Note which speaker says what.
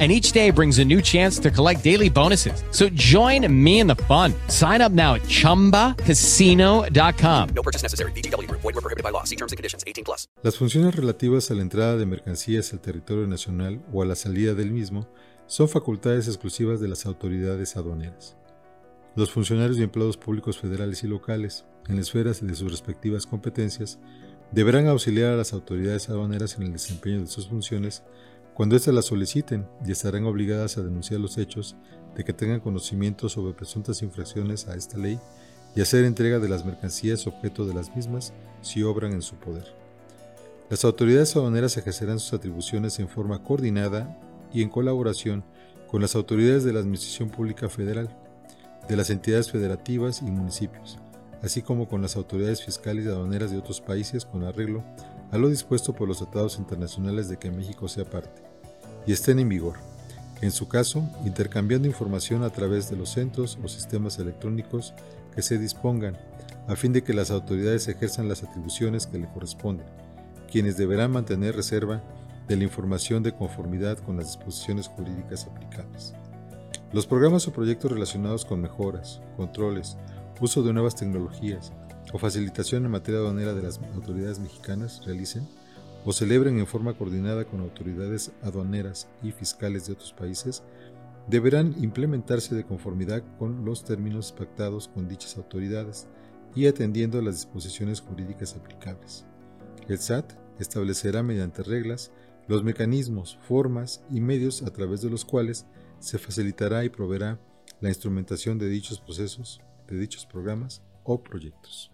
Speaker 1: And each day brings a new chance to collect daily bonuses. So join me in the fun. Sign up now at chumbacasino.com.
Speaker 2: No purchase necessary. BGW. Void were prohibited by law. See terms and conditions. 18 plus.
Speaker 3: Las funciones relativas a la entrada de mercancías al territorio nacional o a la salida del mismo son facultades exclusivas de las autoridades aduaneras. Los funcionarios y empleados públicos federales y locales, en las esferas de sus respectivas competencias, deberán auxiliar a las autoridades aduaneras en el desempeño de sus funciones cuando éstas las soliciten y estarán obligadas a denunciar los hechos de que tengan conocimiento sobre presuntas infracciones a esta ley y hacer entrega de las mercancías objeto de las mismas si obran en su poder. Las autoridades aduaneras ejercerán sus atribuciones en forma coordinada y en colaboración con las autoridades de la Administración Pública Federal, de las entidades federativas y municipios, así como con las autoridades fiscales y aduaneras de otros países con arreglo a lo dispuesto por los tratados internacionales de que México sea parte, y estén en vigor, en su caso, intercambiando información a través de los centros o sistemas electrónicos que se dispongan, a fin de que las autoridades ejerzan las atribuciones que le corresponden, quienes deberán mantener reserva de la información de conformidad con las disposiciones jurídicas aplicables. Los programas o proyectos relacionados con mejoras, controles, uso de nuevas tecnologías o facilitación en materia aduanera de las autoridades mexicanas realicen o celebren en forma coordinada con autoridades aduaneras y fiscales de otros países, deberán implementarse de conformidad con los términos pactados con dichas autoridades y atendiendo a las disposiciones jurídicas aplicables. El SAT establecerá mediante reglas los mecanismos, formas y medios a través de los cuales se facilitará y proveerá la instrumentación de dichos procesos, de dichos programas o proyectos.